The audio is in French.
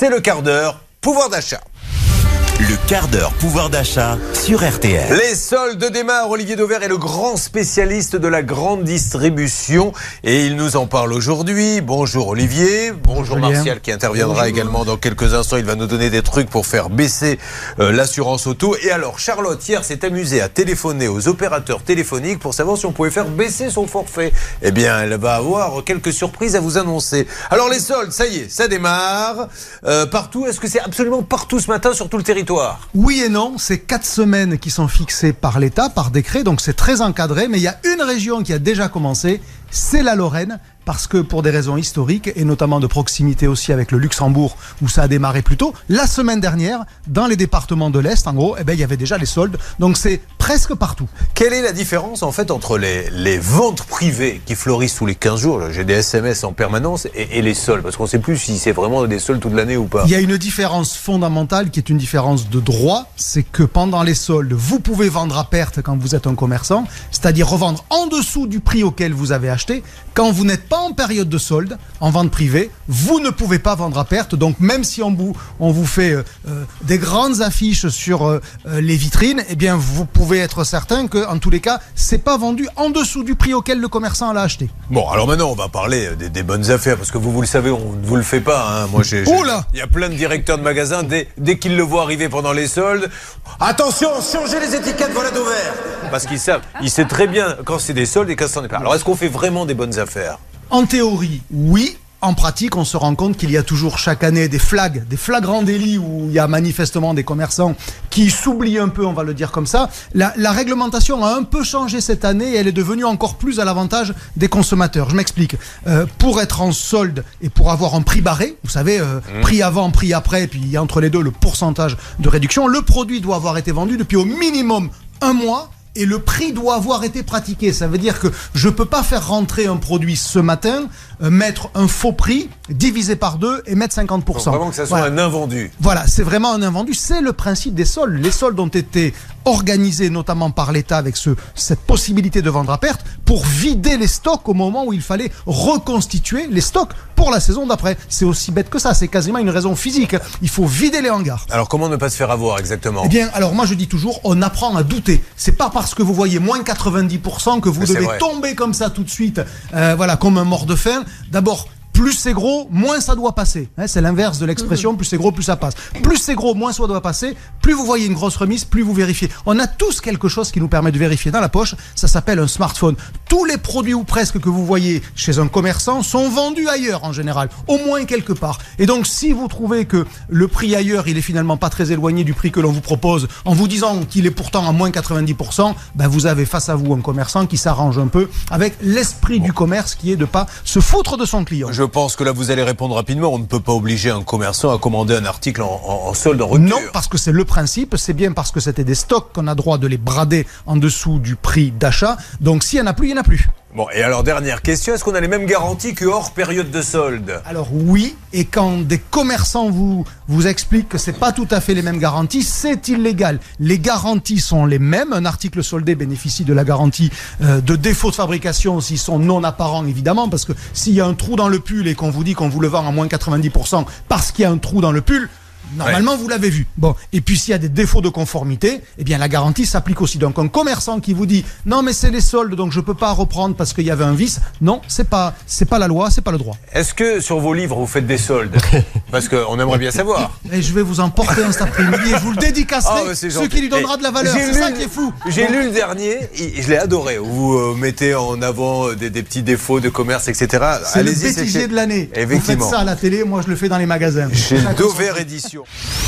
c'est le quart d'heure pouvoir d'achat. Le quart d'heure pouvoir d'achat sur RTL. Les soldes démarrent. Olivier Dauvert est le grand spécialiste de la grande distribution et il nous en parle aujourd'hui. Bonjour Olivier. Bonjour Martial qui interviendra également dans quelques instants. Il va nous donner des trucs pour faire baisser euh, l'assurance auto. Et alors Charlotte hier s'est amusée à téléphoner aux opérateurs téléphoniques pour savoir si on pouvait faire baisser son forfait. Eh bien, elle va avoir quelques surprises à vous annoncer. Alors les soldes, ça y est, ça démarre euh, partout. Est-ce que c'est absolument partout ce matin sur tout le territoire? Oui et non, c'est quatre semaines qui sont fixées par l'État, par décret, donc c'est très encadré, mais il y a une région qui a déjà commencé, c'est la Lorraine, parce que pour des raisons historiques et notamment de proximité aussi avec le Luxembourg où ça a démarré plus tôt, la semaine dernière, dans les départements de l'Est, en gros, eh ben, il y avait déjà les soldes. Donc c'est presque partout. Quelle est la différence en fait entre les, les ventes privées qui fleurissent tous les 15 jours, j'ai des SMS en permanence, et, les soldes? Parce qu'on ne sait plus si c'est vraiment des soldes toute l'année ou pas. Il y a une différence fondamentale qui est une différence de droit, c'est que pendant les soldes, vous pouvez vendre à perte quand vous êtes un commerçant, c'est-à-dire revendre en dessous du prix auquel vous avez acheté. Quand vous n'êtes pas en période de solde, en vente privée, vous ne pouvez pas vendre à perte. Donc même si on vous, on vous fait euh, euh, des grandes affiches sur euh, les vitrines, eh bien vous pouvez être certain que en tous les cas, c'est pas vendu en dessous du prix auquel le commerçant l'a acheté. Bon, alors maintenant on va parler des, bonnes affaires parce que vous vous le savez, on ne vous le fait pas. Hein. Moi, j'ai, il y a plein de directeurs de magasins dès, dès qu'ils le voient arriver pendant les soldes. Attention, changez les étiquettes, voilà d'ouvert. Parce qu'ils savent, ils savent très bien quand c'est des soldes et quand ça n'est pas. Alors est-ce qu'on fait vraiment des bonnes affaires? En théorie, oui. En pratique, on se rend compte qu'il y a toujours chaque année des flags, des flagrants délits où il y a manifestement des commerçants qui s'oublient un peu, on va le dire comme ça. La, réglementation a un peu changé cette année et elle est devenue encore plus à l'avantage des consommateurs. Je m'explique. Euh, pour être en solde et pour avoir un prix barré, vous savez, euh, mmh. prix avant, prix après, puis entre les deux le pourcentage de réduction, le produit doit avoir été vendu depuis au minimum un mois et le prix doit avoir été pratiqué. Ça veut dire que je ne peux pas faire rentrer un produit ce matin, euh, mettre un faux prix, diviser par deux et mettre 50%. Faut vraiment que ça soit un invendu. Voilà, c'est vraiment un invendu. C'est le principe des soldes. Les soldes ont été organisés notamment par l'État avec ce, cette possibilité de vendre à perte pour vider les stocks au moment où il fallait reconstituer les stocks pour la saison d'après. C'est aussi bête que ça, c'est quasiment une raison physique. Il faut vider les hangars. Alors comment ne pas se faire avoir exactement? Eh bien, alors moi je dis toujours, on apprend à douter. C'est pas parce que vous voyez moins 90% que vous devez tomber comme ça tout de suite, euh, voilà, comme un mort de faim. D'abord, plus c'est gros, moins ça doit passer. Hein, c'est l'inverse de l'expression, plus c'est gros, plus ça passe. Plus c'est gros, moins ça doit passer. Plus vous voyez une grosse remise, plus vous vérifiez. On a tous quelque chose qui nous permet de vérifier dans la poche. Ça s'appelle un smartphone. Tous les produits ou presque que vous voyez chez un commerçant sont vendus ailleurs en général, au moins quelque part. Et donc si vous trouvez que le prix ailleurs, il est finalement pas très éloigné du prix que l'on vous propose, en vous disant qu'il est pourtant à moins 90%, ben vous avez face à vous un commerçant qui s'arrange un peu avec l'esprit du commerce qui est de pas se foutre de son client. Je pense que là, vous allez répondre rapidement. On ne peut pas obliger un commerçant à commander un article en, solde, en rupture. Non, parce que c'est le principe. C'est bien parce que c'était des stocks qu'on a droit de les brader en dessous du prix d'achat. Donc, s'il n'y en a plus, il n'y en a plus. Bon, et alors dernière question, est-ce qu'on a les mêmes garanties que hors période de solde? Alors oui, et quand des commerçants vous, vous expliquent que ce n'est pas tout à fait les mêmes garanties, c'est illégal. Les garanties sont les mêmes, un article soldé bénéficie de la garantie euh, de défaut de fabrication s'ils sont non apparents évidemment, parce que s'il y a un trou dans le pull et qu'on vous dit qu'on vous le vend à moins 90% parce qu'il y a un trou dans le pull, Normalement, vous l'avez vu. Bon, et puis s'il y a des défauts de conformité, eh bien la garantie s'applique aussi. Donc un commerçant qui vous dit non mais c'est les soldes donc je peux pas reprendre parce qu'il y avait un vice, non, c'est pas c'est pas la loi, c'est pas le droit. Est-ce que sur vos livres vous faites des soldes Parce qu'on aimerait bien savoir. Et je vais vous en porter un cet après-midi et je vous le dédicacerai, ah, ce qui lui donnera de la valeur. C'est ça qui est fou. J'ai lu le dernier, et je l'ai adoré. Vous euh, mettez en avant des, petits défauts de commerce, etc. C'est le bêtisier de l'année. Vous faites ça à la télé, moi je le fais dans les magasins. Chez Dover Édition. sociaux.